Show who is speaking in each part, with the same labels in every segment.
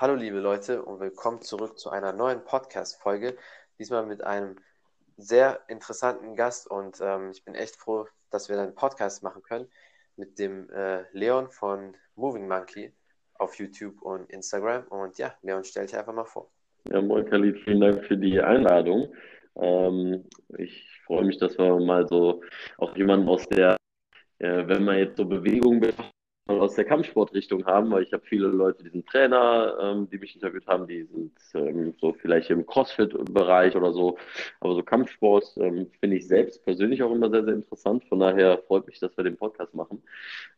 Speaker 1: Hallo liebe Leute und willkommen zurück zu einer neuen Podcast-Folge. Diesmal mit einem sehr interessanten Gast und ähm, ich bin echt froh, dass wir einen Podcast machen können mit dem äh, Leon von Moving Monkey auf YouTube und Instagram. Und ja, Leon, stell dich einfach mal vor.
Speaker 2: Ja, moin Khalid, vielen Dank für die Einladung. Ähm, ich freue mich, dass wir mal so auch jemanden aus der, äh, wenn man jetzt so Bewegung betrachtet, aus der Kampfsportrichtung haben, weil ich habe viele Leute, die sind Trainer, ähm, die mich interviewt haben, die sind ähm, so vielleicht im Crossfit-Bereich oder so, aber so Kampfsport ähm, finde ich selbst persönlich auch immer sehr, sehr interessant. Von daher freut mich, dass wir den Podcast machen.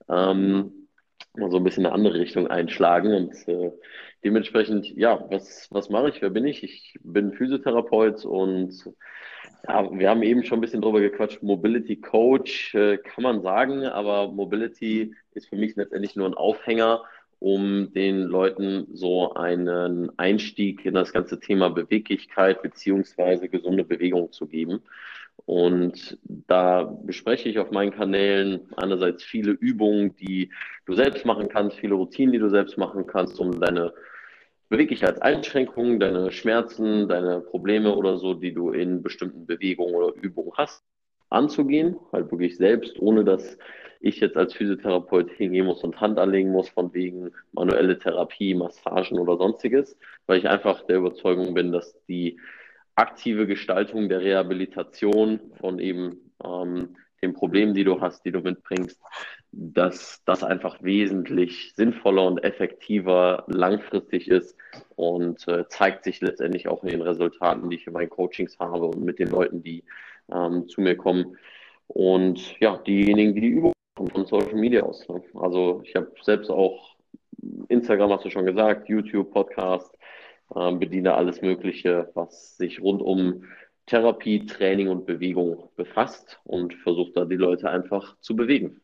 Speaker 2: Ähm, mal so ein bisschen eine andere Richtung einschlagen und äh, dementsprechend, ja, was, was mache ich? Wer bin ich? Ich bin Physiotherapeut und ja, wir haben eben schon ein bisschen drüber gequatscht. Mobility Coach äh, kann man sagen, aber Mobility ist für mich letztendlich nur ein Aufhänger, um den Leuten so einen Einstieg in das ganze Thema Beweglichkeit beziehungsweise gesunde Bewegung zu geben. Und da bespreche ich auf meinen Kanälen einerseits viele Übungen, die du selbst machen kannst, viele Routinen, die du selbst machen kannst, um deine Beweglichkeitseinschränkungen, deine Schmerzen, deine Probleme oder so, die du in bestimmten Bewegungen oder Übungen hast, anzugehen. Halt wirklich selbst, ohne dass ich jetzt als Physiotherapeut hingehen muss und Hand anlegen muss von wegen manuelle Therapie, Massagen oder sonstiges, weil ich einfach der Überzeugung bin, dass die aktive Gestaltung der Rehabilitation von eben ähm, den Problemen, die du hast, die du mitbringst, dass das einfach wesentlich sinnvoller und effektiver langfristig ist und äh, zeigt sich letztendlich auch in den Resultaten, die ich in meinen Coachings habe und mit den Leuten, die ähm, zu mir kommen. Und ja, diejenigen, die die Übungen von Social Media aus. Ne? Also ich habe selbst auch Instagram, hast du schon gesagt, YouTube, Podcast, äh, bediene alles Mögliche, was sich rund um Therapie, Training und Bewegung befasst und versucht da die Leute einfach zu bewegen.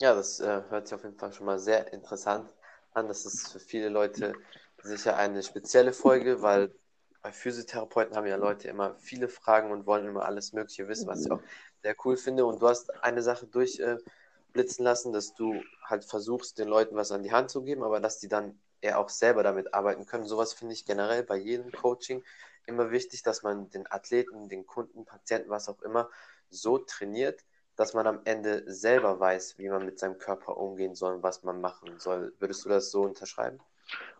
Speaker 1: Ja, das äh, hört sich auf jeden Fall schon mal sehr interessant an. Das ist für viele Leute sicher eine spezielle Folge, weil bei Physiotherapeuten haben ja Leute immer viele Fragen und wollen immer alles Mögliche wissen, was ich auch sehr cool finde. Und du hast eine Sache durchblitzen äh, lassen, dass du halt versuchst, den Leuten was an die Hand zu geben, aber dass die dann eher auch selber damit arbeiten können. Sowas finde ich generell bei jedem Coaching immer wichtig, dass man den Athleten, den Kunden, Patienten, was auch immer, so trainiert, dass man am Ende selber weiß, wie man mit seinem Körper umgehen soll und was man machen soll. Würdest du das so unterschreiben?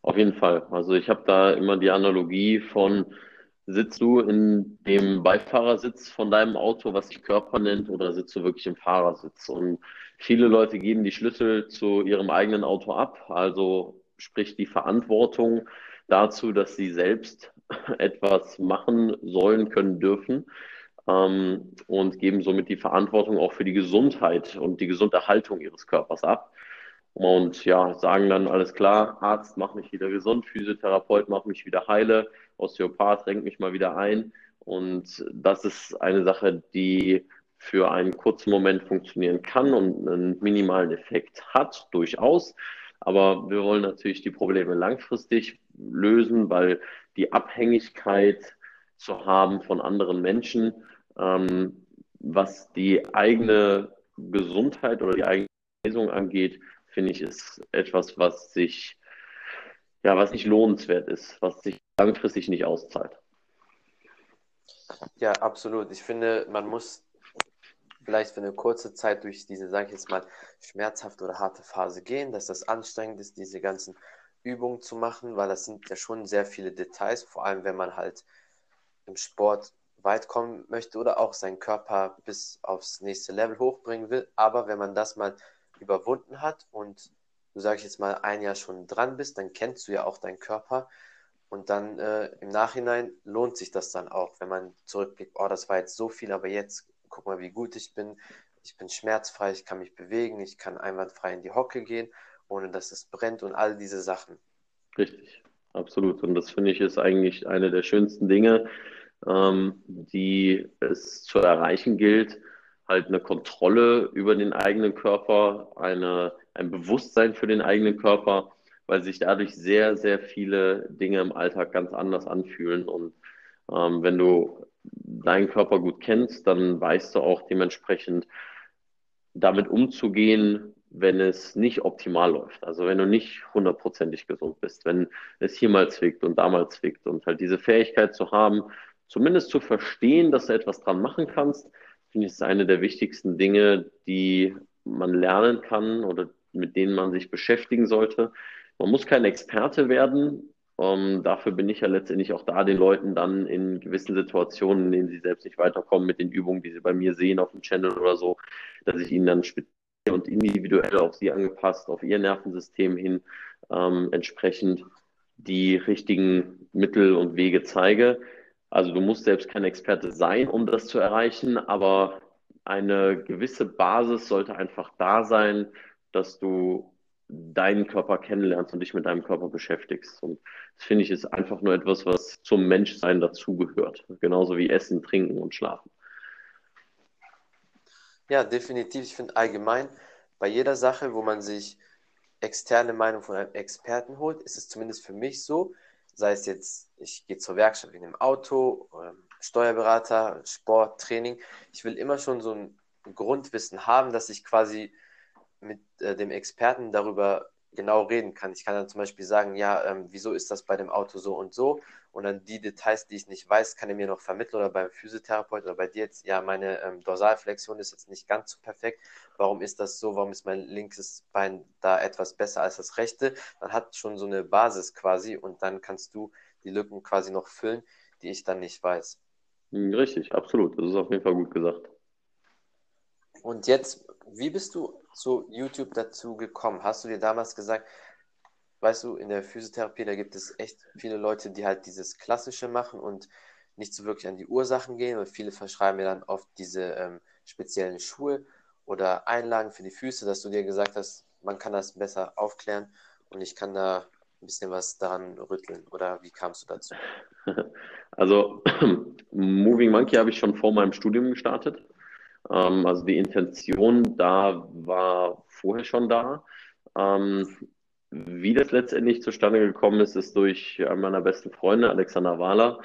Speaker 2: Auf jeden Fall. Also ich habe da immer die Analogie von, sitzt du in dem Beifahrersitz von deinem Auto, was sich Körper nennt, oder sitzt du wirklich im Fahrersitz? Und viele Leute geben die Schlüssel zu ihrem eigenen Auto ab, also sprich die Verantwortung dazu, dass sie selbst etwas machen sollen, können, dürfen ähm, und geben somit die Verantwortung auch für die Gesundheit und die Gesunderhaltung ihres Körpers ab. Und ja, sagen dann alles klar, Arzt, mach mich wieder gesund, Physiotherapeut, mach mich wieder heile, Osteopath, renk mich mal wieder ein. Und das ist eine Sache, die für einen kurzen Moment funktionieren kann und einen minimalen Effekt hat, durchaus. Aber wir wollen natürlich die Probleme langfristig lösen, weil die Abhängigkeit zu haben von anderen Menschen, ähm, was die eigene Gesundheit oder die eigene Lesung angeht, finde ich, ist etwas, was sich, ja, was nicht lohnenswert ist, was sich langfristig nicht auszahlt.
Speaker 1: Ja, absolut. Ich finde, man muss vielleicht für eine kurze Zeit durch diese, sage ich jetzt mal, schmerzhafte oder harte Phase gehen, dass das anstrengend ist, diese ganzen Übungen zu machen, weil das sind ja schon sehr viele Details, vor allem wenn man halt im Sport weit kommen möchte oder auch seinen Körper bis aufs nächste Level hochbringen will. Aber wenn man das mal überwunden hat und du sag ich jetzt mal ein Jahr schon dran bist, dann kennst du ja auch deinen Körper und dann äh, im Nachhinein lohnt sich das dann auch, wenn man zurückblickt, oh, das war jetzt so viel, aber jetzt guck mal, wie gut ich bin. Ich bin schmerzfrei, ich kann mich bewegen, ich kann einwandfrei in die Hocke gehen, ohne dass es brennt und all diese Sachen.
Speaker 2: Richtig, absolut. Und das finde ich ist eigentlich eine der schönsten Dinge, ähm, die es zu erreichen gilt. Halt eine Kontrolle über den eigenen Körper, eine, ein Bewusstsein für den eigenen Körper, weil sich dadurch sehr, sehr viele Dinge im Alltag ganz anders anfühlen. Und ähm, wenn du deinen Körper gut kennst, dann weißt du auch dementsprechend damit umzugehen, wenn es nicht optimal läuft. Also wenn du nicht hundertprozentig gesund bist, wenn es hier mal zwickt und da mal zwickt und halt diese Fähigkeit zu haben, zumindest zu verstehen, dass du etwas dran machen kannst, finde ich, ist eine der wichtigsten Dinge, die man lernen kann oder mit denen man sich beschäftigen sollte. Man muss kein Experte werden. Ähm, dafür bin ich ja letztendlich auch da, den Leuten dann in gewissen Situationen, in denen sie selbst nicht weiterkommen mit den Übungen, die sie bei mir sehen auf dem Channel oder so, dass ich ihnen dann speziell und individuell auf sie angepasst, auf ihr Nervensystem hin ähm, entsprechend die richtigen Mittel und Wege zeige. Also du musst selbst kein Experte sein, um das zu erreichen, aber eine gewisse Basis sollte einfach da sein, dass du deinen Körper kennenlernst und dich mit deinem Körper beschäftigst. Und das finde ich ist einfach nur etwas, was zum Menschsein dazugehört. Genauso wie Essen, Trinken und Schlafen.
Speaker 1: Ja, definitiv. Ich finde allgemein, bei jeder Sache, wo man sich externe Meinung von einem Experten holt, ist es zumindest für mich so, sei es jetzt, ich gehe zur Werkstatt wegen dem Auto, ähm, Steuerberater, Sport, Training. Ich will immer schon so ein Grundwissen haben, dass ich quasi mit äh, dem Experten darüber genau reden kann. Ich kann dann zum Beispiel sagen, ja, ähm, wieso ist das bei dem Auto so und so? Und dann die Details, die ich nicht weiß, kann er mir noch vermitteln oder beim Physiotherapeut oder bei dir jetzt, ja, meine ähm, Dorsalflexion ist jetzt nicht ganz so perfekt. Warum ist das so? Warum ist mein linkes Bein da etwas besser als das rechte? Man hat schon so eine Basis quasi und dann kannst du die Lücken quasi noch füllen, die ich dann nicht weiß.
Speaker 2: Hm, richtig, absolut. Das ist auf jeden Fall gut gesagt.
Speaker 1: Und jetzt, wie bist du zu YouTube dazu gekommen? Hast du dir damals gesagt, weißt du, in der Physiotherapie, da gibt es echt viele Leute, die halt dieses Klassische machen und nicht so wirklich an die Ursachen gehen, weil viele verschreiben mir dann oft diese ähm, speziellen Schuhe oder Einlagen für die Füße, dass du dir gesagt hast, man kann das besser aufklären und ich kann da ein bisschen was daran rütteln. Oder wie kamst du dazu?
Speaker 2: Also, Moving Monkey habe ich schon vor meinem Studium gestartet. Ähm, also die Intention da war vorher schon da. Ähm, wie das letztendlich zustande gekommen ist, ist durch einen meiner besten Freunde, Alexander Wahler,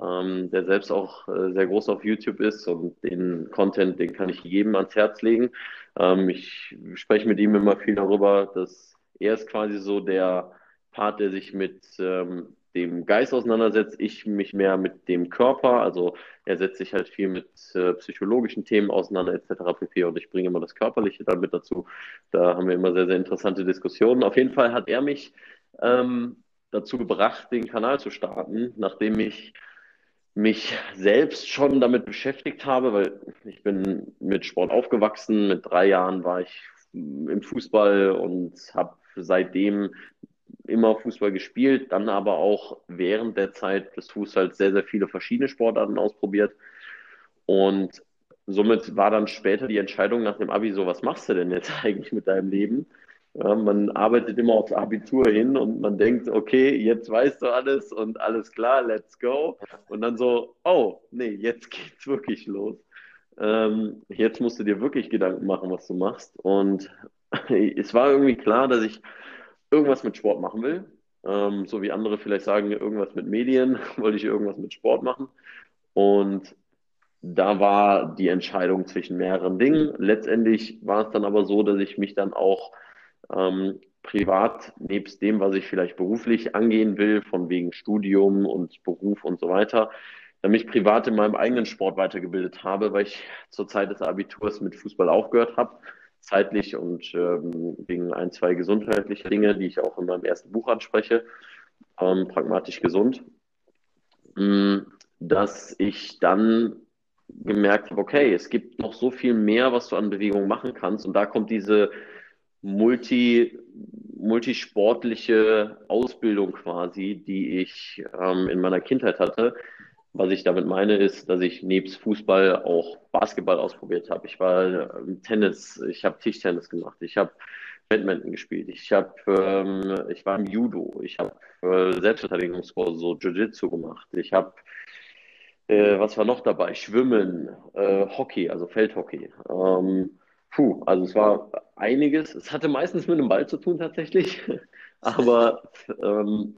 Speaker 2: ähm, der selbst auch äh, sehr groß auf YouTube ist und den Content, den kann ich jedem ans Herz legen. Ähm, ich spreche mit ihm immer viel darüber, dass er ist quasi so der Part, der sich mit ähm, dem Geist auseinandersetzt, ich mich mehr mit dem Körper. Also er setzt sich halt viel mit äh, psychologischen Themen auseinander etc. pp. Und ich bringe immer das Körperliche dann mit dazu. Da haben wir immer sehr, sehr interessante Diskussionen. Auf jeden Fall hat er mich ähm, dazu gebracht, den Kanal zu starten, nachdem ich mich selbst schon damit beschäftigt habe, weil ich bin mit Sport aufgewachsen. Mit drei Jahren war ich im Fußball und habe seitdem immer Fußball gespielt, dann aber auch während der Zeit des Fußballs sehr, sehr viele verschiedene Sportarten ausprobiert. Und somit war dann später die Entscheidung nach dem Abi so, was machst du denn jetzt eigentlich mit deinem Leben? Ja, man arbeitet immer aufs Abitur hin und man denkt, okay, jetzt weißt du alles und alles klar, let's go. Und dann so, oh, nee, jetzt geht's wirklich los. Ähm, jetzt musst du dir wirklich Gedanken machen, was du machst. Und es war irgendwie klar, dass ich irgendwas mit Sport machen will. Ähm, so wie andere vielleicht sagen, irgendwas mit Medien, wollte ich irgendwas mit Sport machen. Und da war die Entscheidung zwischen mehreren Dingen. Letztendlich war es dann aber so, dass ich mich dann auch ähm, privat, nebst dem, was ich vielleicht beruflich angehen will, von wegen Studium und Beruf und so weiter, dann mich privat in meinem eigenen Sport weitergebildet habe, weil ich zur Zeit des Abiturs mit Fußball aufgehört habe zeitlich und ähm, wegen ein, zwei gesundheitliche Dinge, die ich auch in meinem ersten Buch anspreche, ähm, pragmatisch gesund, mh, dass ich dann gemerkt habe, okay, es gibt noch so viel mehr, was du an Bewegung machen kannst. Und da kommt diese multi, multisportliche Ausbildung quasi, die ich ähm, in meiner Kindheit hatte, was ich damit meine, ist, dass ich nebst Fußball auch Basketball ausprobiert habe. Ich war im Tennis, ich habe Tischtennis gemacht, ich habe Badminton gespielt, ich habe, ähm, ich war im Judo, ich habe äh, Selbstverteidigungskurse, so Jiu-Jitsu gemacht, ich habe, äh, was war noch dabei? Schwimmen, äh, Hockey, also Feldhockey. Ähm, puh, also es war einiges. Es hatte meistens mit einem Ball zu tun tatsächlich, aber ähm,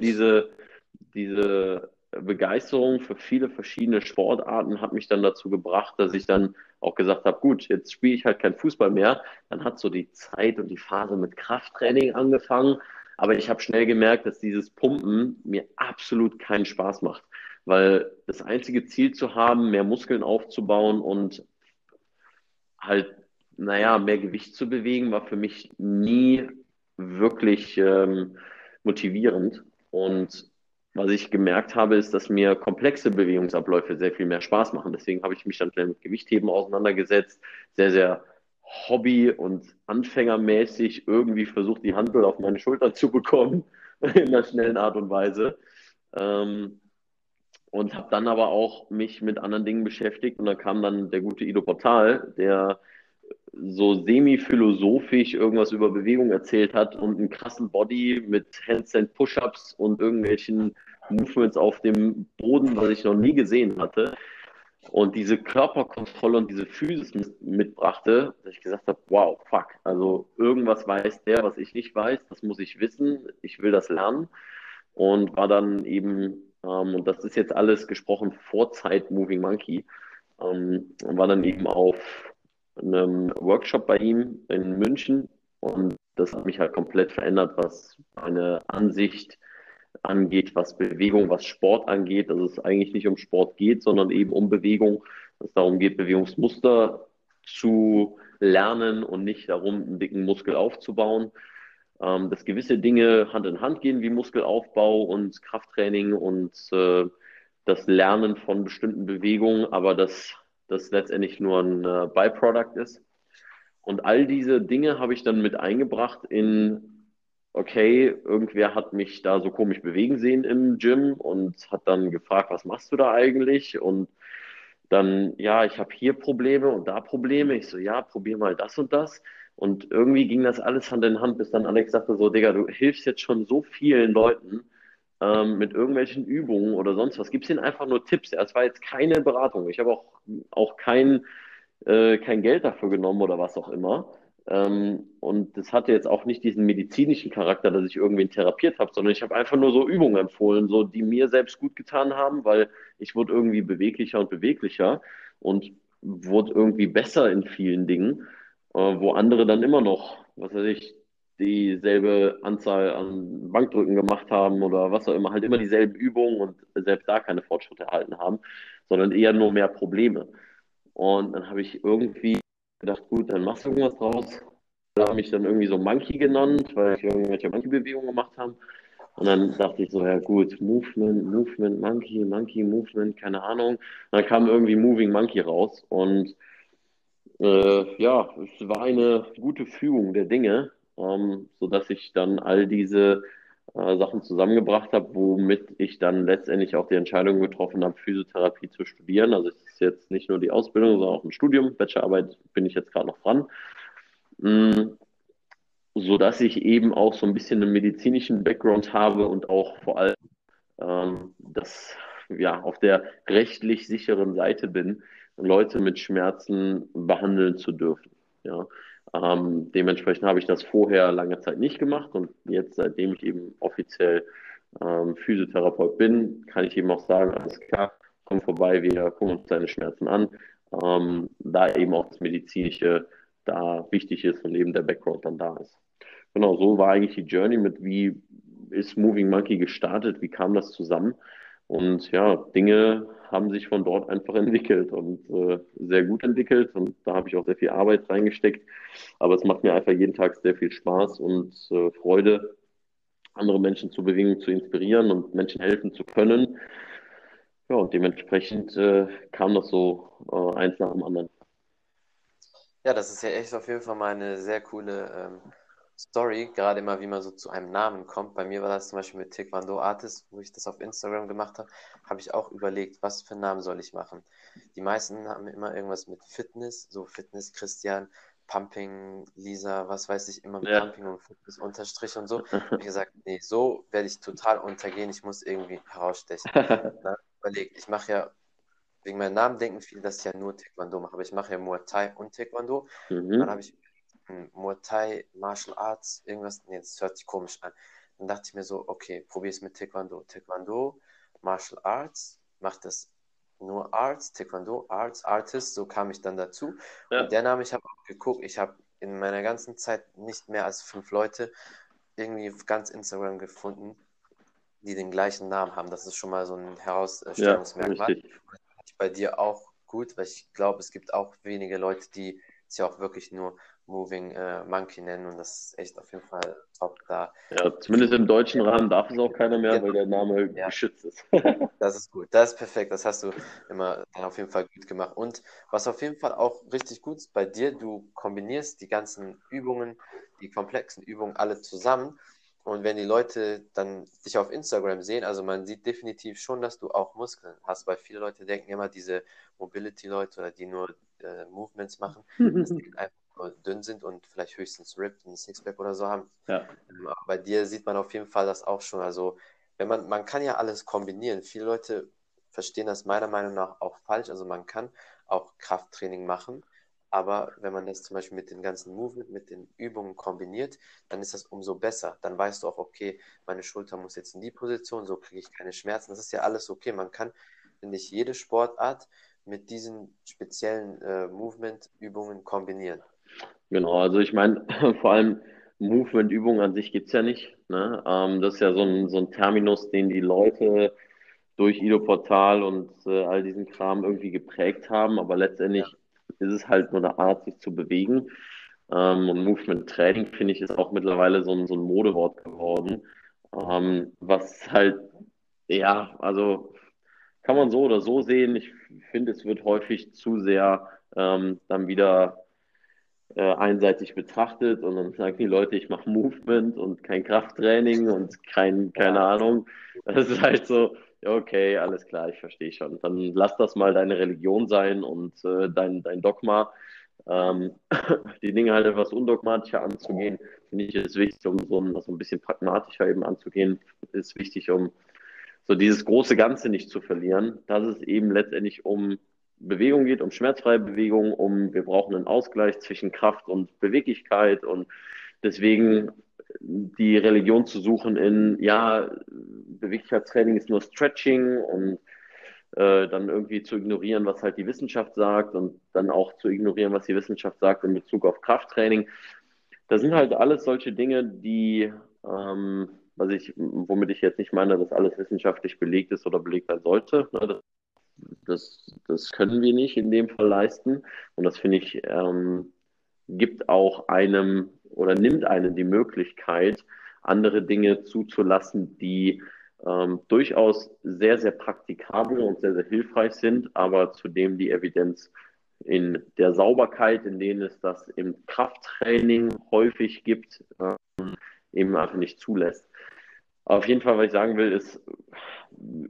Speaker 2: diese diese Begeisterung für viele verschiedene Sportarten hat mich dann dazu gebracht, dass ich dann auch gesagt habe, gut, jetzt spiele ich halt kein Fußball mehr. Dann hat so die Zeit und die Phase mit Krafttraining angefangen. Aber ich habe schnell gemerkt, dass dieses Pumpen mir absolut keinen Spaß macht. Weil das einzige Ziel zu haben, mehr Muskeln aufzubauen und halt, naja, mehr Gewicht zu bewegen, war für mich nie wirklich ähm, motivierend. Und was ich gemerkt habe, ist, dass mir komplexe Bewegungsabläufe sehr viel mehr Spaß machen. Deswegen habe ich mich dann mit Gewichtheben auseinandergesetzt, sehr, sehr hobby- und anfängermäßig irgendwie versucht, die Handel auf meine Schulter zu bekommen, in einer schnellen Art und Weise. Ähm, und habe dann aber auch mich mit anderen Dingen beschäftigt und da kam dann der gute Ido Portal, der so semi-philosophisch irgendwas über Bewegung erzählt hat und einen krassen Body mit Handstand Push-Ups und irgendwelchen Movements auf dem Boden, was ich noch nie gesehen hatte. Und diese Körperkontrolle und diese Physis mitbrachte, dass ich gesagt habe, wow, fuck, also irgendwas weiß der, was ich nicht weiß, das muss ich wissen, ich will das lernen. Und war dann eben, ähm, und das ist jetzt alles gesprochen vor Zeit Moving Monkey, ähm, war dann eben auf einem Workshop bei ihm in München. Und das hat mich halt komplett verändert, was meine Ansicht angeht, was Bewegung, was Sport angeht, dass es eigentlich nicht um Sport geht, sondern eben um Bewegung, dass es darum geht, Bewegungsmuster zu lernen und nicht darum, einen dicken Muskel aufzubauen. Ähm, dass gewisse Dinge Hand in Hand gehen, wie Muskelaufbau und Krafttraining und äh, das Lernen von bestimmten Bewegungen, aber dass das letztendlich nur ein äh, Byproduct ist. Und all diese Dinge habe ich dann mit eingebracht in, okay, irgendwer hat mich da so komisch bewegen sehen im Gym und hat dann gefragt, was machst du da eigentlich? Und dann, ja, ich habe hier Probleme und da Probleme. Ich so, ja, probier mal das und das. Und irgendwie ging das alles Hand in Hand, bis dann Alex sagte so, Digga, du hilfst jetzt schon so vielen Leuten ähm, mit irgendwelchen Übungen oder sonst was. Gibst ihnen einfach nur Tipps. Es war jetzt keine Beratung. Ich habe auch, auch kein, äh, kein Geld dafür genommen oder was auch immer. Ähm, und das hatte jetzt auch nicht diesen medizinischen Charakter, dass ich irgendwen therapiert habe, sondern ich habe einfach nur so Übungen empfohlen, so die mir selbst gut getan haben, weil ich wurde irgendwie beweglicher und beweglicher und wurde irgendwie besser in vielen Dingen, äh, wo andere dann immer noch, was weiß ich, dieselbe Anzahl an Bankdrücken gemacht haben oder was auch immer, halt immer dieselben Übungen und selbst da keine Fortschritte erhalten haben, sondern eher nur mehr Probleme. Und dann habe ich irgendwie gedacht, gut, dann machst du irgendwas draus. Da habe ich dann irgendwie so Monkey genannt, weil ich irgendwelche Monkey-Bewegungen gemacht habe. Und dann dachte ich so, ja gut, Movement, Movement, Monkey, Monkey, Movement, keine Ahnung. Und dann kam irgendwie Moving Monkey raus. Und äh, ja, es war eine gute Fügung der Dinge ähm, sodass ich dann all diese äh, Sachen zusammengebracht habe, womit ich dann letztendlich auch die Entscheidung getroffen habe, Physiotherapie zu studieren. Also es ist jetzt nicht nur die Ausbildung, sondern auch ein Studium. Bachelorarbeit bin ich jetzt gerade noch dran. Mhm. So dass ich eben auch so ein bisschen einen medizinischen Background habe und auch vor allem ähm, das ja auf der rechtlich sicheren Seite bin, Leute mit Schmerzen behandeln zu dürfen. Ja, ähm, dementsprechend habe ich das vorher lange Zeit nicht gemacht und jetzt, seitdem ich eben offiziell ähm, Physiotherapeut bin, kann ich eben auch sagen, alles klar, komm vorbei, wir gucken uns deine Schmerzen an, ähm, da eben auch das Medizinische da wichtig ist und eben der Background dann da ist. Genau, so war eigentlich die Journey mit, wie ist Moving Monkey gestartet, wie kam das zusammen? Und ja, Dinge haben sich von dort einfach entwickelt und äh, sehr gut entwickelt. Und da habe ich auch sehr viel Arbeit reingesteckt. Aber es macht mir einfach jeden Tag sehr viel Spaß und äh, Freude, andere Menschen zu bewegen, zu inspirieren und Menschen helfen zu können. Ja, und dementsprechend äh, kam das so äh, eins nach dem anderen.
Speaker 1: Ja, das ist ja echt auf jeden Fall mal eine sehr coole ähm, Story, gerade immer, wie man so zu einem Namen kommt. Bei mir war das zum Beispiel mit Taekwondo Artist, wo ich das auf Instagram gemacht habe, habe ich auch überlegt, was für einen Namen soll ich machen. Die meisten haben immer irgendwas mit Fitness, so Fitness Christian, Pumping Lisa, was weiß ich, immer mit ja. Pumping und Fitness Unterstrich und so. Ich habe gesagt, nee, so werde ich total untergehen, ich muss irgendwie herausstechen. Dann überlegt, ich mache ja wegen meinem Namen denken viele, dass ich ja nur Taekwondo mache, aber ich mache ja Muay Thai und Taekwondo. Mhm. Dann habe ich Muay Thai, Martial Arts, irgendwas, nee, das hört sich komisch an. Dann dachte ich mir so, okay, probier es mit Taekwondo. Taekwondo Martial Arts, mache das nur Arts, Taekwondo, Arts, Artist, so kam ich dann dazu. Ja. Und der Name, ich habe auch geguckt, ich habe in meiner ganzen Zeit nicht mehr als fünf Leute irgendwie ganz Instagram gefunden, die den gleichen Namen haben. Das ist schon mal so ein Herausstellungsmerkmal. Ja, bei dir auch gut, weil ich glaube, es gibt auch wenige Leute, die sich auch wirklich nur Moving äh, Monkey nennen und das ist echt auf jeden Fall top da.
Speaker 2: Ja, zumindest im deutschen Rahmen darf es auch keiner mehr, ja. weil der Name ja. geschützt ist.
Speaker 1: das ist gut, das ist perfekt, das hast du immer auf jeden Fall gut gemacht. Und was auf jeden Fall auch richtig gut ist bei dir, du kombinierst die ganzen Übungen, die komplexen Übungen alle zusammen. Und wenn die Leute dann dich auf Instagram sehen, also man sieht definitiv schon, dass du auch Muskeln hast, weil viele Leute denken immer, diese Mobility-Leute oder die nur äh, Movements machen, dass die einfach dünn sind und vielleicht höchstens ripped und Sixpack oder so haben. Ja. Ähm, bei dir sieht man auf jeden Fall das auch schon. Also, wenn man, man kann ja alles kombinieren. Viele Leute verstehen das meiner Meinung nach auch falsch. Also man kann auch Krafttraining machen, aber wenn man das zum Beispiel mit den ganzen Movement, mit den Übungen kombiniert, dann ist das umso besser. Dann weißt du auch, okay, meine Schulter muss jetzt in die Position, so kriege ich keine Schmerzen. Das ist ja alles okay. Man kann, finde ich, jede Sportart mit diesen speziellen äh, Movement-Übungen kombinieren.
Speaker 2: Genau, also ich meine, vor allem Movement-Übungen an sich gibt es ja nicht. Ne? Ähm, das ist ja so ein, so ein Terminus, den die Leute durch Ido-Portal und äh, all diesen Kram irgendwie geprägt haben, aber letztendlich ja. ist es halt nur eine Art, sich zu bewegen. Ähm, und Movement-Training, finde ich, ist auch mittlerweile so ein, so ein Modewort geworden, ähm, was halt, ja, also kann man so oder so sehen. Ich finde, es wird häufig zu sehr ähm, dann wieder äh, einseitig betrachtet und dann sagen die Leute, ich mache Movement und kein Krafttraining und kein, keine Ahnung. Das ist halt so, okay, alles klar, ich verstehe schon. Dann lass das mal deine Religion sein und äh, dein, dein Dogma. Ähm, die Dinge halt etwas undogmatischer anzugehen, finde ich, ist wichtig, um so ein, so ein bisschen pragmatischer eben anzugehen, ist wichtig, um so dieses große Ganze nicht zu verlieren, dass es eben letztendlich um Bewegung geht, um schmerzfreie Bewegung, um wir brauchen einen Ausgleich zwischen Kraft und Beweglichkeit und deswegen die Religion zu suchen in, ja, Beweglichkeitstraining ist nur Stretching und äh, dann irgendwie zu ignorieren, was halt die Wissenschaft sagt und dann auch zu ignorieren, was die Wissenschaft sagt in Bezug auf Krafttraining. Das sind halt alles solche Dinge, die, ähm, was ich, womit ich jetzt nicht meine, dass alles wissenschaftlich belegt ist oder belegt sein sollte. Ne? Das das, können wir nicht in dem Fall leisten. Und das finde ich, ähm, gibt auch einem oder nimmt einem die Möglichkeit, andere Dinge zuzulassen, die ähm, durchaus sehr, sehr praktikabel und sehr, sehr hilfreich sind, aber zudem die Evidenz in der Sauberkeit, in denen es das im Krafttraining häufig gibt, ähm, eben einfach nicht zulässt. Auf jeden Fall, was ich sagen will, ist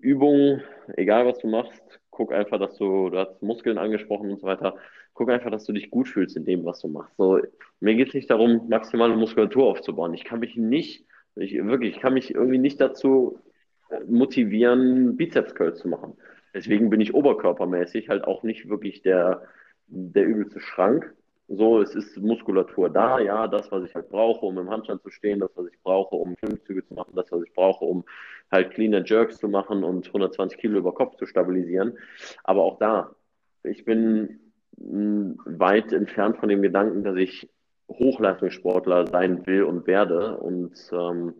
Speaker 2: Übungen, egal was du machst, guck einfach, dass du, du hast Muskeln angesprochen und so weiter, guck einfach, dass du dich gut fühlst in dem, was du machst. So, mir geht es nicht darum, maximale Muskulatur aufzubauen. Ich kann mich nicht, ich, wirklich, ich kann mich irgendwie nicht dazu motivieren, Bizeps-Curls zu machen. Deswegen bin ich oberkörpermäßig halt auch nicht wirklich der, der übelste Schrank. So, es ist Muskulatur da, ja, das, was ich halt brauche, um im Handstand zu stehen, das, was ich brauche, um Klimmzüge zu machen, das, was ich brauche, um halt cleaner Jerks zu machen und 120 Kilo über Kopf zu stabilisieren. Aber auch da, ich bin hm, weit entfernt von dem Gedanken, dass ich Hochleistungssportler sein will und werde und ähm,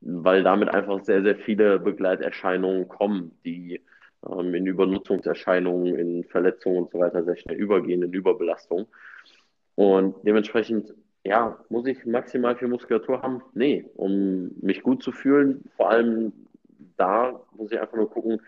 Speaker 2: weil damit einfach sehr, sehr viele Begleiterscheinungen kommen, die ähm, in Übernutzungserscheinungen, in Verletzungen und so weiter sehr schnell übergehen, in Überbelastung. Und dementsprechend, ja, muss ich maximal viel Muskulatur haben? Nee, um mich gut zu fühlen. Vor allem da muss ich einfach nur gucken,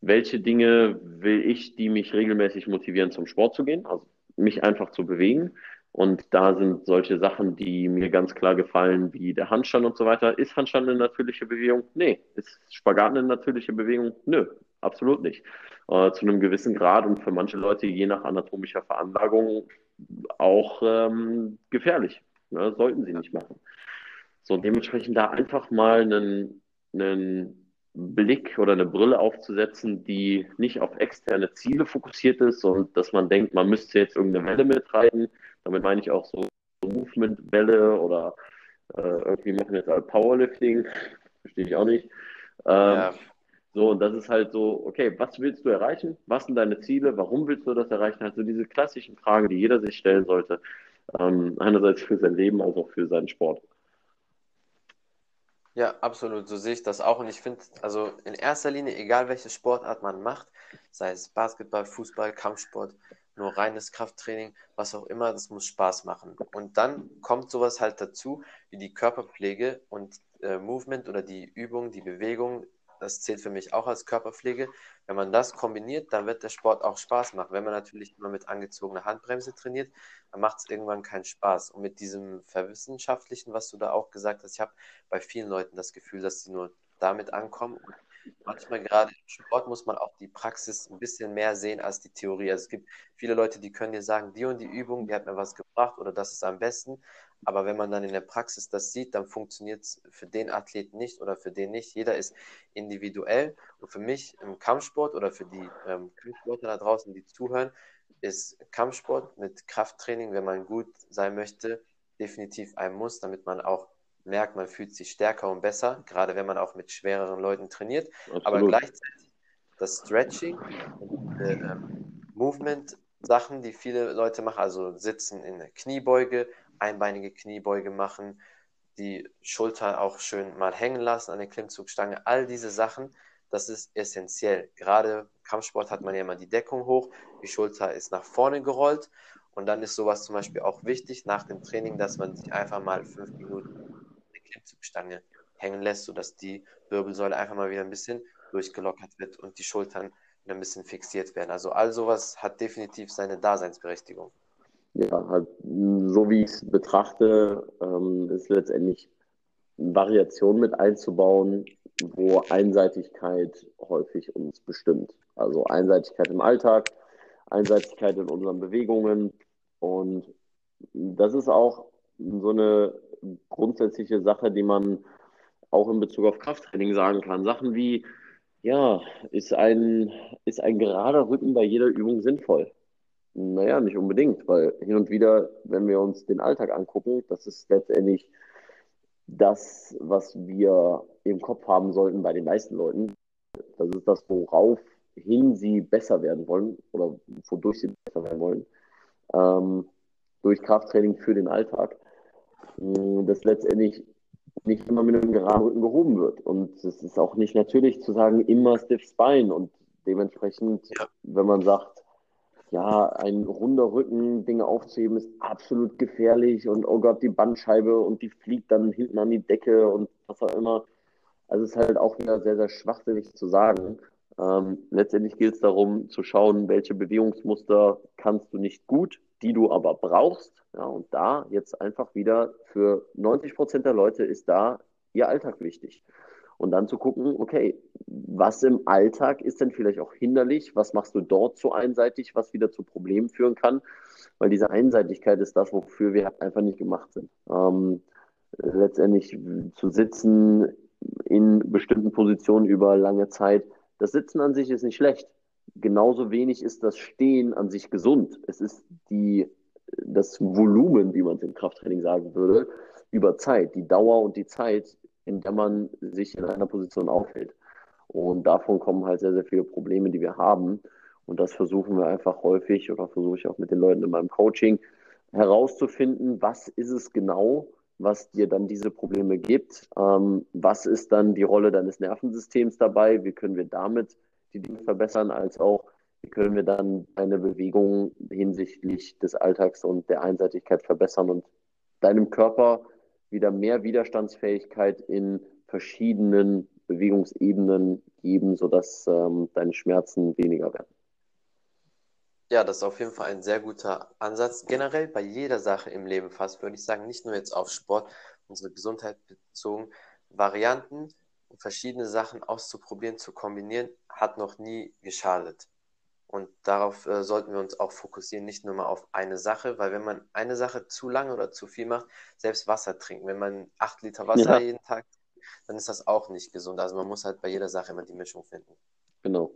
Speaker 2: welche Dinge will ich, die mich regelmäßig motivieren, zum Sport zu gehen, also mich einfach zu bewegen. Und da sind solche Sachen, die mir ganz klar gefallen, wie der Handstand und so weiter. Ist Handstand eine natürliche Bewegung? Nee. Ist Spagat eine natürliche Bewegung? Nö, absolut nicht. Äh, zu einem gewissen Grad und für manche Leute je nach anatomischer Veranlagung auch ähm, gefährlich. Ne? Sollten sie nicht machen. So, dementsprechend da einfach mal einen, einen Blick oder eine Brille aufzusetzen, die nicht auf externe Ziele fokussiert ist und dass man denkt, man müsste jetzt irgendeine Welle mitreiten. Damit meine ich auch so Movement-Welle oder äh, irgendwie machen jetzt halt Powerlifting. Verstehe ich auch nicht. Ähm, ja. So, und das ist halt so, okay, was willst du erreichen? Was sind deine Ziele? Warum willst du das erreichen? Also diese klassischen Fragen, die jeder sich stellen sollte. Ähm, einerseits für sein Leben, als auch für seinen Sport.
Speaker 1: Ja, absolut. So sehe ich das auch. Und ich finde, also in erster Linie, egal welche Sportart man macht, sei es Basketball, Fußball, Kampfsport, nur reines Krafttraining, was auch immer, das muss Spaß machen. Und dann kommt sowas halt dazu, wie die Körperpflege und äh, Movement oder die Übung, die Bewegung, das zählt für mich auch als Körperpflege. Wenn man das kombiniert, dann wird der Sport auch Spaß machen. Wenn man natürlich immer mit angezogener Handbremse trainiert, dann macht es irgendwann keinen Spaß. Und mit diesem Verwissenschaftlichen, was du da auch gesagt hast, ich habe bei vielen Leuten das Gefühl, dass sie nur damit ankommen. Und manchmal gerade im Sport muss man auch die Praxis ein bisschen mehr sehen als die Theorie. Also es gibt viele Leute, die können dir sagen, die und die Übung, die hat mir was gebracht oder das ist am besten. Aber wenn man dann in der Praxis das sieht, dann funktioniert es für den Athleten nicht oder für den nicht. Jeder ist individuell. Und für mich im Kampfsport oder für die ähm, Kampfsportler da draußen, die zuhören, ist Kampfsport mit Krafttraining, wenn man gut sein möchte, definitiv ein Muss, damit man auch merkt, man fühlt sich stärker und besser, gerade wenn man auch mit schwereren Leuten trainiert. Absolut. Aber gleichzeitig das Stretching und äh, ähm, Movement-Sachen, die viele Leute machen, also sitzen in der Kniebeuge, einbeinige Kniebeuge machen, die Schulter auch schön mal hängen lassen an der Klimmzugstange, all diese Sachen, das ist essentiell. Gerade Kampfsport hat man ja immer die Deckung hoch, die Schulter ist nach vorne gerollt und dann ist sowas zum Beispiel auch wichtig nach dem Training, dass man sich einfach mal fünf Minuten die Klimmzugstange hängen lässt, sodass die Wirbelsäule einfach mal wieder ein bisschen durchgelockert wird und die Schultern ein bisschen fixiert werden. Also all sowas hat definitiv seine Daseinsberechtigung
Speaker 2: ja, halt, so wie ich es betrachte, ähm, ist letztendlich Variation mit einzubauen, wo Einseitigkeit häufig uns bestimmt. Also Einseitigkeit im Alltag, Einseitigkeit in unseren Bewegungen. Und das ist auch so eine grundsätzliche Sache, die man auch in Bezug auf Krafttraining sagen kann. Sachen wie, ja, ist ein, ist ein gerader Rücken bei jeder Übung sinnvoll? Naja, nicht unbedingt, weil hin und wieder, wenn wir uns den Alltag angucken, das ist letztendlich das, was wir im Kopf haben sollten bei den meisten Leuten. Das ist das, woraufhin sie besser werden wollen oder wodurch sie besser werden wollen. Ähm, durch Krafttraining für den Alltag. Hm, das letztendlich nicht immer mit einem geraden Rücken gehoben wird. Und es ist auch nicht natürlich zu sagen, immer Stiff Spine. Und dementsprechend, ja. wenn man sagt, ja, ein runder Rücken, Dinge aufzuheben, ist absolut gefährlich und oh Gott, die Bandscheibe und die fliegt dann hinten an die Decke und was auch immer. Also es ist halt auch wieder sehr, sehr schwachsinnig zu sagen. Ähm, letztendlich gilt es darum zu schauen, welche Bewegungsmuster kannst du nicht gut, die du aber brauchst. Ja, und da jetzt einfach wieder für 90 Prozent der Leute ist da ihr Alltag wichtig. Und dann zu gucken, okay, was im Alltag ist denn vielleicht auch hinderlich? Was machst du dort so einseitig, was wieder zu Problemen führen kann? Weil diese Einseitigkeit ist das, wofür wir einfach nicht gemacht sind. Ähm, letztendlich zu sitzen in bestimmten Positionen über lange Zeit. Das Sitzen an sich ist nicht schlecht. Genauso wenig ist das Stehen an sich gesund. Es ist die, das Volumen, wie man es im Krafttraining sagen würde, über Zeit. Die Dauer und die Zeit in der man sich in einer Position aufhält. Und davon kommen halt sehr, sehr viele Probleme, die wir haben. Und das versuchen wir einfach häufig oder versuche ich auch mit den Leuten in meinem Coaching herauszufinden, was ist es genau, was dir dann diese Probleme gibt. Ähm, was ist dann die Rolle deines Nervensystems dabei? Wie können wir damit die Dinge verbessern, als auch wie können wir dann deine Bewegung hinsichtlich des Alltags und der Einseitigkeit verbessern und deinem Körper wieder mehr Widerstandsfähigkeit in verschiedenen Bewegungsebenen geben, sodass ähm, deine Schmerzen weniger werden.
Speaker 1: Ja, das ist auf jeden Fall ein sehr guter Ansatz. Generell bei jeder Sache im Leben fast, würde ich sagen, nicht nur jetzt auf Sport, unsere Gesundheit bezogen, Varianten und verschiedene Sachen auszuprobieren, zu kombinieren, hat noch nie geschadet. Und darauf äh, sollten wir uns auch fokussieren, nicht nur mal auf eine Sache, weil wenn man eine Sache zu lange oder zu viel macht, selbst Wasser trinken, wenn man acht Liter Wasser ja. jeden Tag, dann ist das auch nicht gesund. Also man muss halt bei jeder Sache immer die Mischung finden.
Speaker 2: Genau.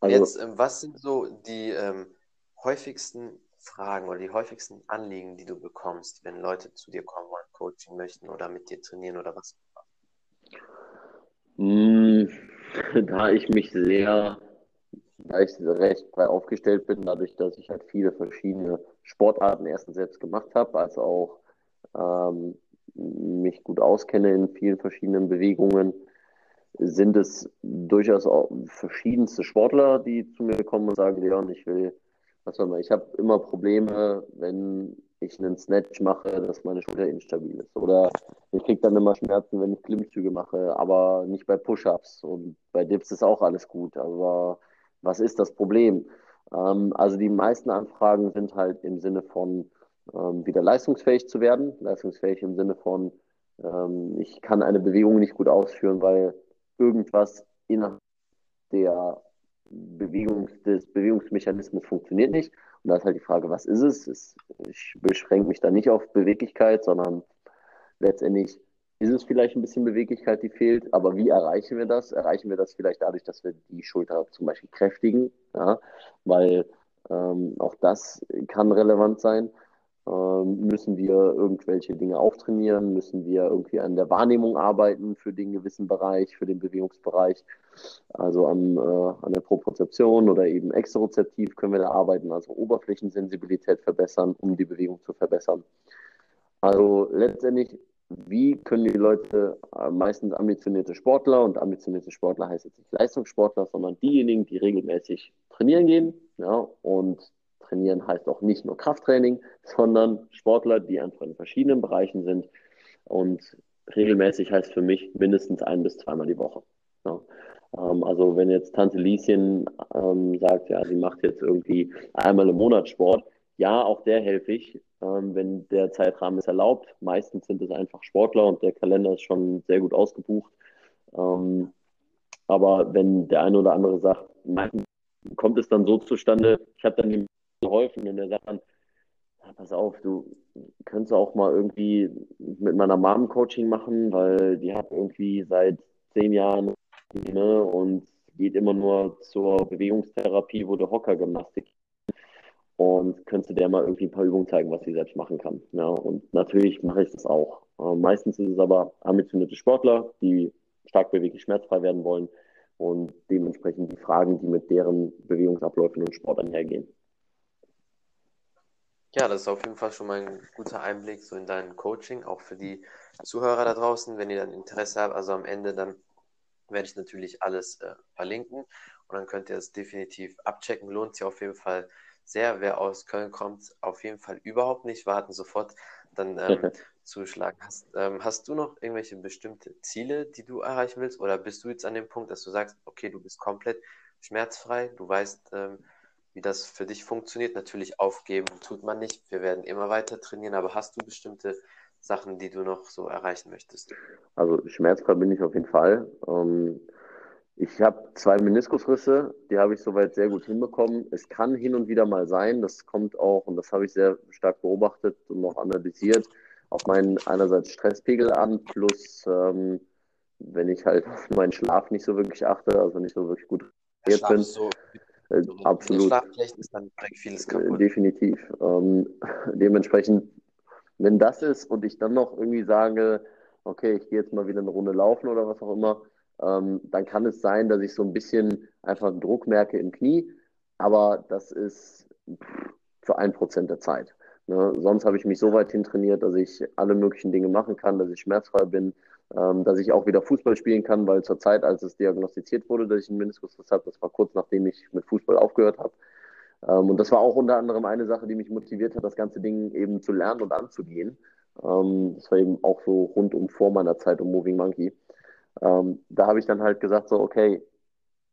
Speaker 1: Also, Jetzt, ähm, was sind so die ähm, häufigsten Fragen oder die häufigsten Anliegen, die du bekommst, wenn Leute zu dir kommen wollen, Coaching möchten oder mit dir trainieren oder was?
Speaker 2: Mm, Da ich mich sehr, da ich recht breit aufgestellt bin, dadurch, dass ich halt viele verschiedene Sportarten erstens selbst gemacht habe, als auch ähm, mich gut auskenne in vielen verschiedenen Bewegungen, sind es durchaus auch verschiedenste Sportler, die zu mir kommen und sagen, Leon, ich will, was soll man, ich habe immer Probleme, wenn ich einen Snatch mache, dass meine Schulter instabil ist. Oder ich kriege dann immer Schmerzen, wenn ich Klimmzüge mache, aber nicht bei Push-Ups. Und bei Dips ist auch alles gut. Aber was ist das Problem? Ähm, also die meisten Anfragen sind halt im Sinne von ähm, wieder leistungsfähig zu werden. Leistungsfähig im Sinne von, ähm, ich kann eine Bewegung nicht gut ausführen, weil irgendwas innerhalb der Bewegungs, des Bewegungsmechanismus funktioniert nicht. Und da ist halt die Frage, was ist es? ich beschränke mich da nicht auf Beweglichkeit, sondern letztendlich ist es vielleicht ein bisschen Beweglichkeit, die fehlt. Aber wie erreichen wir das? Erreichen wir das vielleicht dadurch, dass wir die Schulter zum Beispiel kräftigen? Ja? Weil ähm, auch das kann relevant sein. Ähm, müssen wir irgendwelche Dinge auftrainieren? Müssen wir irgendwie an der Wahrnehmung arbeiten für den gewissen Bereich, für den Bewegungsbereich? Also an, äh, an der Propriozeption oder eben exterozeptiv können wir da arbeiten, also Oberflächensensibilität verbessern, um die Bewegung zu verbessern. Also letztendlich, wie können die Leute, äh, meistens ambitionierte Sportler, und ambitionierte Sportler heißt jetzt nicht Leistungssportler, sondern diejenigen, die regelmäßig trainieren gehen ja, und trainieren heißt auch nicht nur Krafttraining, sondern Sportler, die einfach in verschiedenen Bereichen sind. Und regelmäßig heißt für mich mindestens ein bis zweimal die Woche. Ja. Ähm, also wenn jetzt Tante Lieschen ähm, sagt, ja, sie macht jetzt irgendwie einmal im Monat Sport, ja, auch der helfe ich, ähm, wenn der Zeitrahmen es erlaubt. Meistens sind es einfach Sportler und der Kalender ist schon sehr gut ausgebucht. Ähm, aber wenn der eine oder andere sagt, kommt es dann so zustande, ich habe dann die geholfen und er sagt dann, ja, pass auf, du könntest auch mal irgendwie mit meiner Mom Coaching machen, weil die hat irgendwie seit zehn Jahren ne, und geht immer nur zur Bewegungstherapie, wo der Hockergymnastik und könntest du der mal irgendwie ein paar Übungen zeigen, was sie selbst machen kann. Ja, und natürlich mache ich das auch. Äh, meistens ist es aber ambitionierte Sportler, die stark beweglich schmerzfrei werden wollen und dementsprechend die Fragen, die mit deren Bewegungsabläufen und Sport einhergehen.
Speaker 1: Ja, das ist auf jeden Fall schon mal ein guter Einblick so in dein Coaching, auch für die Zuhörer da draußen, wenn ihr dann Interesse habt. Also am Ende dann werde ich natürlich alles äh, verlinken und dann könnt ihr es definitiv abchecken. Lohnt sich auf jeden Fall sehr. Wer aus Köln kommt, auf jeden Fall überhaupt nicht warten, sofort dann ähm, zuschlagen. Hast, ähm, hast du noch irgendwelche bestimmte Ziele, die du erreichen willst? Oder bist du jetzt an dem Punkt, dass du sagst, okay, du bist komplett schmerzfrei, du weißt, ähm, wie das für dich funktioniert. Natürlich aufgeben tut man nicht. Wir werden immer weiter trainieren, aber hast du bestimmte Sachen, die du noch so erreichen möchtest?
Speaker 2: Also schmerzfrei bin ich auf jeden Fall. Ähm, ich habe zwei Meniskusrisse, die habe ich soweit sehr gut hinbekommen. Es kann hin und wieder mal sein, das kommt auch, und das habe ich sehr stark beobachtet und noch analysiert, auf meinen einerseits Stresspegel an, plus ähm, wenn ich halt auf meinen Schlaf nicht so wirklich achte, also nicht so wirklich gut
Speaker 1: bin. So äh, absolut. Schlafschlecht ist dann vieles kaputt.
Speaker 2: Definitiv. Ähm, dementsprechend, wenn das ist und ich dann noch irgendwie sage, okay, ich gehe jetzt mal wieder eine Runde laufen oder was auch immer, ähm, dann kann es sein, dass ich so ein bisschen einfach einen Druck merke im Knie, aber das ist für ein Prozent der Zeit. Ne? Sonst habe ich mich so weit hintrainiert, dass ich alle möglichen Dinge machen kann, dass ich schmerzfrei bin, ähm, dass ich auch wieder Fußball spielen kann, weil zur Zeit, als es diagnostiziert wurde, dass ich einen Meniskusriss habe, das war kurz nachdem ich mit Fußball aufgehört habe. Ähm, und das war auch unter anderem eine Sache, die mich motiviert hat, das ganze Ding eben zu lernen und anzugehen. Ähm, das war eben auch so rund um vor meiner Zeit um Moving Monkey. Ähm, da habe ich dann halt gesagt, so, okay,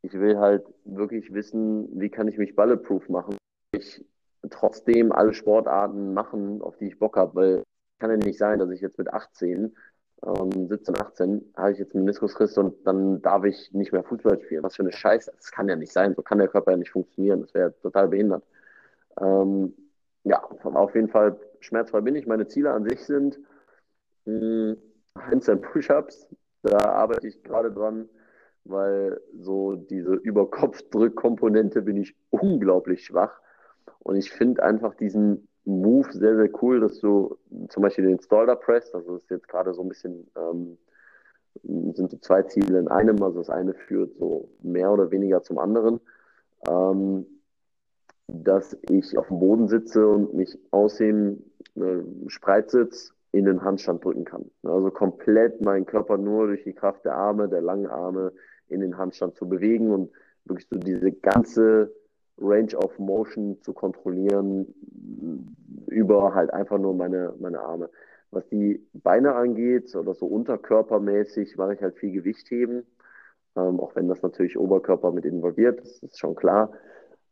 Speaker 2: ich will halt wirklich wissen, wie kann ich mich bulletproof machen. Ich trotzdem alle Sportarten machen, auf die ich Bock habe, weil kann ja nicht sein, dass ich jetzt mit 18 ähm, 17, 18, habe ich jetzt einen Meniskusriss und dann darf ich nicht mehr Fußball spielen. Was für eine Scheiße. Das kann ja nicht sein. So kann der Körper ja nicht funktionieren. Das wäre total behindert. Ähm, ja, auf jeden Fall schmerzfrei bin ich. Meine Ziele an sich sind mh, Handstand Push-Ups. Da arbeite ich gerade dran, weil so diese Überkopfdrückkomponente bin ich unglaublich schwach. Und ich finde einfach diesen Move sehr, sehr cool, dass du zum Beispiel den Stalder Press, also das ist jetzt gerade so ein bisschen ähm, sind so zwei Ziele in einem. Also das eine führt so mehr oder weniger zum anderen. Ähm, dass ich auf dem Boden sitze und mich aus dem äh, Spreitsitz in den Handstand drücken kann. Also komplett meinen Körper nur durch die Kraft der Arme, der langen Arme in den Handstand zu bewegen und wirklich so diese ganze Range of Motion zu kontrollieren über halt einfach nur meine, meine Arme. Was die Beine angeht oder so unterkörpermäßig mache ich halt viel Gewichtheben, ähm, auch wenn das natürlich Oberkörper mit involviert, das ist schon klar.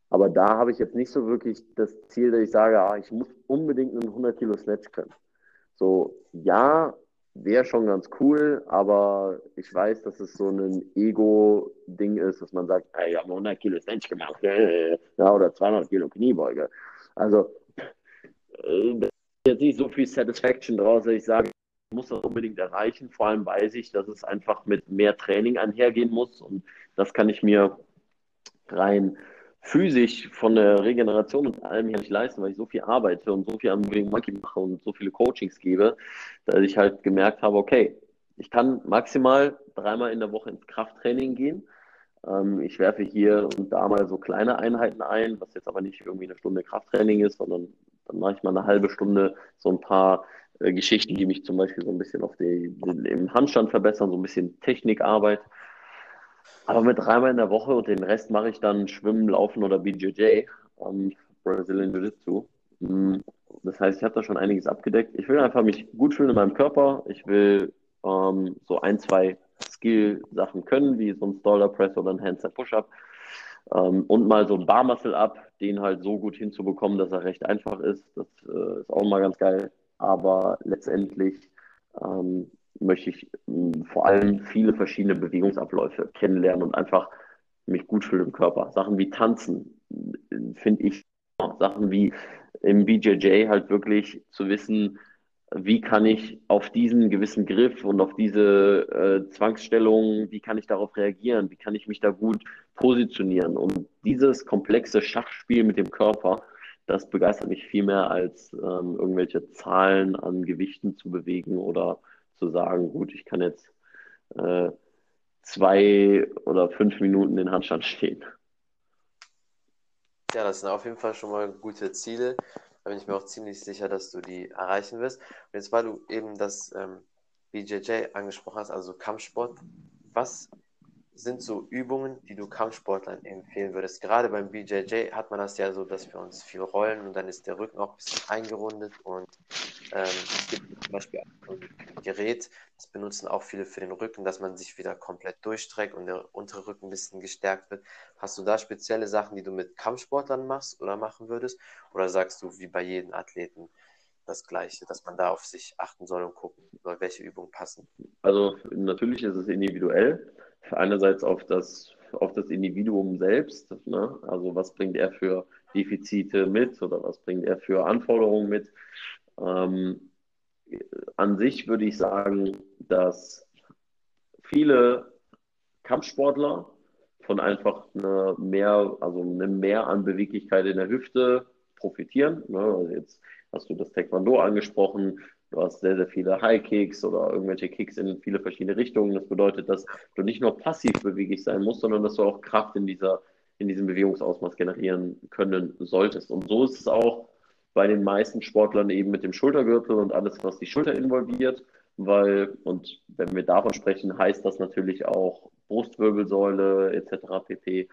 Speaker 2: Aber da habe ich jetzt nicht so wirklich das Ziel, dass ich sage, ah, ich muss unbedingt einen 100 Kilo Snatch können. So, ja, wäre schon ganz cool, aber ich weiß, dass es so ein Ego-Ding ist, dass man sagt, hey, ich habe 100 Kilo Snatch gemacht, ja, oder 200 Kilo Kniebeuge. Also, äh, jetzt nicht so viel Satisfaction draus, dass ich sage, ich muss das unbedingt erreichen. Vor allem weiß ich, dass es einfach mit mehr Training einhergehen muss und das kann ich mir rein physisch von der Regeneration und allem her nicht leisten, weil ich so viel arbeite und so viel am Moving Monkey mache und so viele Coachings gebe, dass ich halt gemerkt habe, okay, ich kann maximal dreimal in der Woche ins Krafttraining gehen. Ähm, ich werfe hier und da mal so kleine Einheiten ein, was jetzt aber nicht irgendwie eine Stunde Krafttraining ist, sondern dann mache ich mal eine halbe Stunde so ein paar äh, Geschichten, die mich zum Beispiel so ein bisschen auf die, im Handstand verbessern, so ein bisschen Technikarbeit. Aber mit dreimal in der Woche und den Rest mache ich dann Schwimmen, Laufen oder BJJ, um, Brazilian Jiu-Jitsu. Mm, das heißt, ich habe da schon einiges abgedeckt. Ich will einfach mich gut fühlen in meinem Körper. Ich will ähm, so ein, zwei Skill-Sachen können, wie so ein Staller Press oder ein Handstand Push-Up. Ähm, und mal so ein Barmuscle-Up, den halt so gut hinzubekommen, dass er recht einfach ist. Das äh, ist auch mal ganz geil. Aber letztendlich ähm, möchte ich hm, vor allem viele verschiedene Bewegungsabläufe kennenlernen und einfach mich gut fühlen im Körper. Sachen wie Tanzen, finde ich, Sachen wie im BJJ halt wirklich zu wissen, wie kann ich auf diesen gewissen Griff und auf diese äh, Zwangsstellung, wie kann ich darauf reagieren, wie kann ich mich da gut positionieren. Und dieses komplexe Schachspiel mit dem Körper, das begeistert mich viel mehr als ähm, irgendwelche Zahlen an Gewichten zu bewegen oder zu sagen, gut, ich kann jetzt äh, zwei oder fünf Minuten in Handstand stehen.
Speaker 1: Ja, das sind auf jeden Fall schon mal gute Ziele. Da bin ich mir auch ziemlich sicher, dass du die erreichen wirst. Und jetzt, weil du eben das ähm, BJJ angesprochen hast, also Kampfsport, was sind so Übungen, die du Kampfsportlern empfehlen würdest? Gerade beim BJJ hat man das ja so, dass wir uns viel rollen und dann ist der Rücken auch ein bisschen eingerundet und ähm, es gibt zum Beispiel ein Gerät, das benutzen auch viele für den Rücken, dass man sich wieder komplett durchstreckt und der untere Rücken ein bisschen gestärkt wird. Hast du da spezielle Sachen, die du mit Kampfsportlern machst oder machen würdest? Oder sagst du wie bei jedem Athleten, das Gleiche, dass man da auf sich achten soll und gucken soll, welche Übungen passen?
Speaker 2: Also natürlich ist es individuell einerseits auf das, auf das Individuum selbst, ne? also was bringt er für Defizite mit oder was bringt er für Anforderungen mit. Ähm, an sich würde ich sagen, dass viele Kampfsportler von einfach einer mehr, also einem Mehr an Beweglichkeit in der Hüfte profitieren. Ne? Also jetzt hast du das Taekwondo angesprochen, Du hast sehr, sehr viele High Kicks oder irgendwelche Kicks in viele verschiedene Richtungen. Das bedeutet, dass du nicht nur passiv beweglich sein musst, sondern dass du auch Kraft in dieser, in diesem Bewegungsausmaß generieren können solltest. Und so ist es auch bei den meisten Sportlern eben mit dem Schultergürtel und alles, was die Schulter involviert. Weil, und wenn wir davon sprechen, heißt das natürlich auch Brustwirbelsäule etc. pp.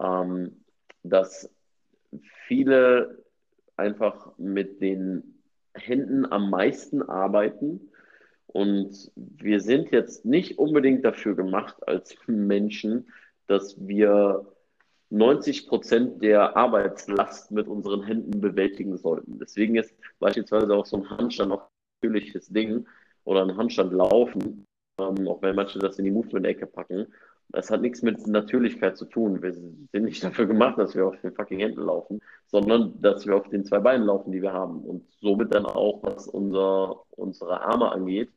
Speaker 2: Ähm, dass viele einfach mit den Händen am meisten arbeiten. Und wir sind jetzt nicht unbedingt dafür gemacht als Menschen, dass wir 90 Prozent der Arbeitslast mit unseren Händen bewältigen sollten. Deswegen ist beispielsweise auch so ein Handstand auch ein natürliches Ding oder ein Handstand laufen, ähm, auch wenn manche das in die Movement-Ecke packen. Das hat nichts mit Natürlichkeit zu tun. Wir sind nicht dafür gemacht, dass wir auf den fucking Händen laufen, sondern dass wir auf den zwei Beinen laufen, die wir haben. Und somit dann auch, was unser, unsere Arme angeht,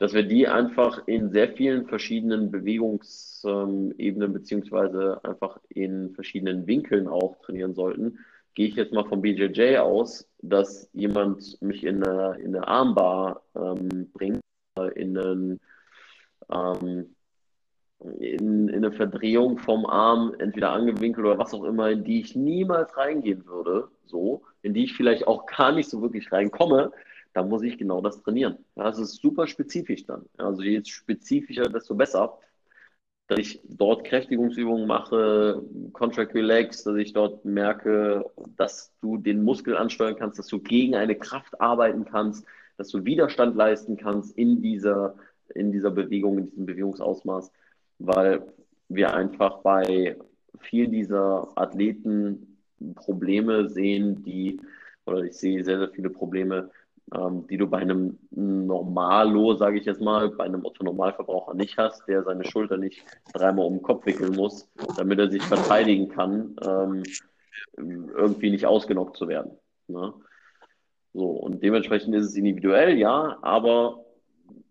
Speaker 2: dass wir die einfach in sehr vielen verschiedenen Bewegungsebenen beziehungsweise einfach in verschiedenen Winkeln auch trainieren sollten. Gehe ich jetzt mal vom BJJ aus, dass jemand mich in eine, in eine Armbar ähm, bringt, in einen ähm, in, in eine Verdrehung vom Arm, entweder angewinkelt oder was auch immer, in die ich niemals reingehen würde, so, in die ich vielleicht auch gar nicht so wirklich reinkomme, da muss ich genau das trainieren. Ja, das ist super spezifisch dann. Also je spezifischer, desto besser. Dass ich dort Kräftigungsübungen mache, Contract Relax, dass ich dort merke, dass du den Muskel ansteuern kannst, dass du gegen eine Kraft arbeiten kannst, dass du Widerstand leisten kannst in dieser, in dieser Bewegung, in diesem Bewegungsausmaß, weil wir einfach bei vielen dieser Athleten Probleme sehen, die, oder ich sehe sehr, sehr viele Probleme, ähm, die du bei einem Normalo, sage ich jetzt mal, bei einem Otto-Normalverbraucher nicht hast, der seine Schulter nicht dreimal um den Kopf wickeln muss, damit er sich verteidigen kann, ähm, irgendwie nicht ausgenockt zu werden. Ne? So, und dementsprechend ist es individuell, ja, aber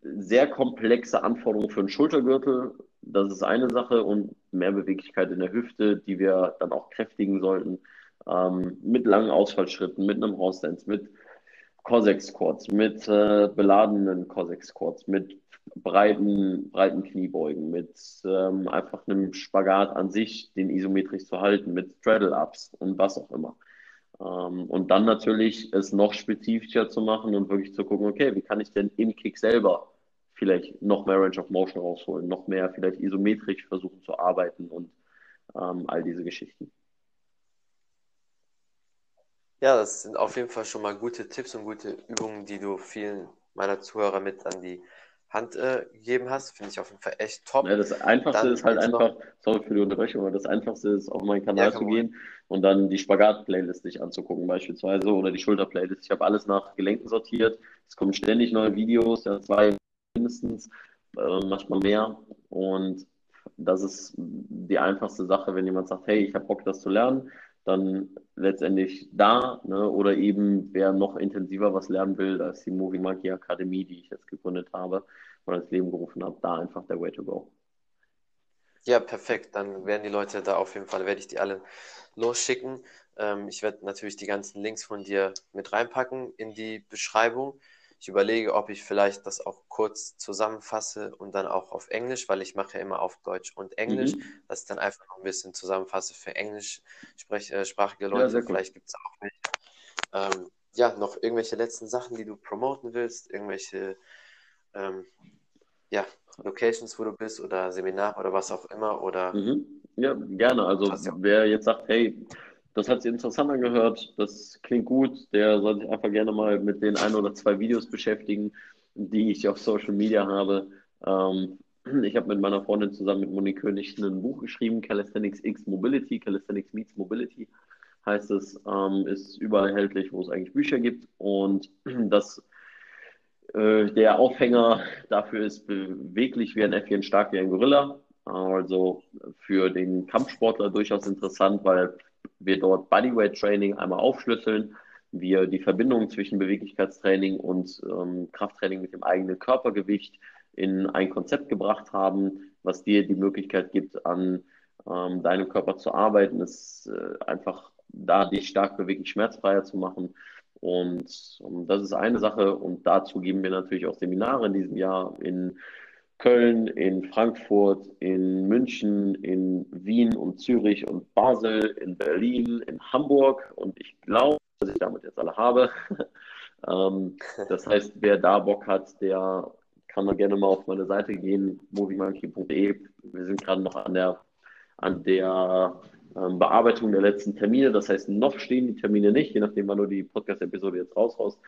Speaker 2: sehr komplexe Anforderungen für einen Schultergürtel, das ist eine Sache und mehr Beweglichkeit in der Hüfte, die wir dann auch kräftigen sollten, ähm, mit langen Ausfallschritten, mit einem Dance, mit Cossack-Squats, mit äh, beladenen Cossack-Squats, mit breiten, breiten Kniebeugen, mit ähm, einfach einem Spagat an sich, den isometrisch zu halten, mit Straddle-Ups und was auch immer. Ähm, und dann natürlich es noch spezifischer zu machen und wirklich zu gucken, okay, wie kann ich denn im Kick selber vielleicht noch mehr Range of Motion rausholen, noch mehr vielleicht isometrisch versuchen zu arbeiten und ähm, all diese Geschichten.
Speaker 1: Ja, das sind auf jeden Fall schon mal gute Tipps und gute Übungen, die du vielen meiner Zuhörer mit an die Hand äh, gegeben hast. Finde ich auf jeden Fall echt top.
Speaker 2: Ja, das Einfachste dann ist halt einfach, noch... sorry für die Unterbrechung, aber das Einfachste ist, auf meinen Kanal ja, zu gehen und dann die Spagat-Playlist sich anzugucken, beispielsweise, oder die Schulter-Playlist. Ich habe alles nach Gelenken sortiert. Es kommen ständig neue Videos, ja, zwei mindestens, äh, manchmal mehr. Und das ist die einfachste Sache, wenn jemand sagt, hey, ich habe Bock, das zu lernen dann letztendlich da. Ne? Oder eben, wer noch intensiver was lernen will, da ist die Movie Monkey Akademie, die ich jetzt gegründet habe und ins Leben gerufen habe, da einfach der Way to go.
Speaker 1: Ja, perfekt. Dann werden die Leute da auf jeden Fall, werde ich die alle losschicken. Ähm, ich werde natürlich die ganzen Links von dir mit reinpacken in die Beschreibung. Ich überlege, ob ich vielleicht das auch kurz zusammenfasse und dann auch auf Englisch, weil ich mache ja immer auf Deutsch und Englisch, mhm. dass ich dann einfach noch ein bisschen zusammenfasse für englischsprachige äh, Leute. Ja, vielleicht gibt es auch welche. Ähm, ja, noch irgendwelche letzten Sachen, die du promoten willst, irgendwelche ähm, ja, Locations, wo du bist oder Seminar oder was auch immer oder
Speaker 2: mhm. ja gerne. Also wer jetzt sagt, hey, das hat sich interessant angehört, das klingt gut. Der soll sich einfach gerne mal mit den ein oder zwei Videos beschäftigen, die ich auf Social Media habe. Ähm, ich habe mit meiner Freundin zusammen mit Monique König ein Buch geschrieben, Calisthenics X Mobility, Calisthenics Meets Mobility heißt es, ähm, ist überall erhältlich, wo es eigentlich Bücher gibt. Und das, äh, der Aufhänger dafür ist beweglich wie ein Äffchen, stark wie ein Gorilla. Also für den Kampfsportler durchaus interessant, weil wir dort Bodyweight Training einmal aufschlüsseln, wir die Verbindung zwischen Beweglichkeitstraining und ähm, Krafttraining mit dem eigenen Körpergewicht in ein Konzept gebracht haben, was dir die Möglichkeit gibt, an ähm, deinem Körper zu arbeiten, ist äh, einfach da dich stark beweglich schmerzfreier zu machen. Und um, ähm, das ist eine Sache. Und dazu geben wir natürlich auch Seminare in diesem Jahr in Köln, in Frankfurt, in München, in Wien und Zürich und Basel, in Berlin, in Hamburg und ich glaube, dass ich damit jetzt alle habe. ähm, das heißt, wer da Bock hat, der kann da gerne mal auf meine Seite gehen, moviemonkey.de. Wir sind gerade noch an der, an der ähm, Bearbeitung der letzten Termine. Das heißt, noch stehen die Termine nicht, je nachdem, wann du die Podcast-Episode jetzt raushaust.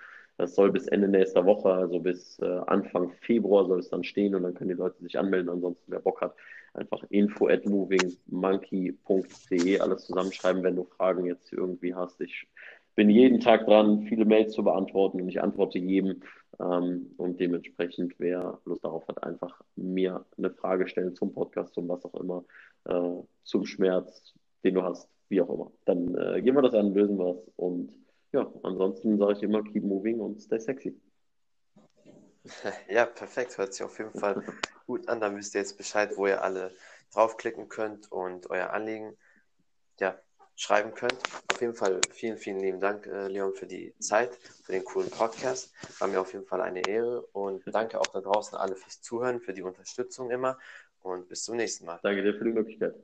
Speaker 2: Das soll bis Ende nächster Woche, also bis äh, Anfang Februar soll es dann stehen und dann können die Leute sich anmelden. Ansonsten, wer Bock hat, einfach info at movingmonkey.de alles zusammenschreiben, wenn du Fragen jetzt irgendwie hast. Ich bin jeden Tag dran, viele Mails zu beantworten und ich antworte jedem. Ähm, und dementsprechend, wer Lust darauf hat, einfach mir eine Frage stellen zum Podcast, zum was auch immer, äh, zum Schmerz, den du hast, wie auch immer. Dann äh, gehen wir das an, lösen wir es und ja, ansonsten sage ich immer, keep moving und stay sexy.
Speaker 1: Ja, perfekt. Hört sich auf jeden Fall gut an. Dann wisst ihr jetzt Bescheid, wo ihr alle draufklicken könnt und euer Anliegen ja, schreiben könnt. Auf jeden Fall vielen, vielen lieben Dank, äh, Leon, für die Zeit, für den coolen Podcast. War mir auf jeden Fall eine Ehre und danke auch da draußen alle fürs Zuhören, für die Unterstützung immer und bis zum nächsten Mal.
Speaker 2: Danke dir für die Möglichkeit.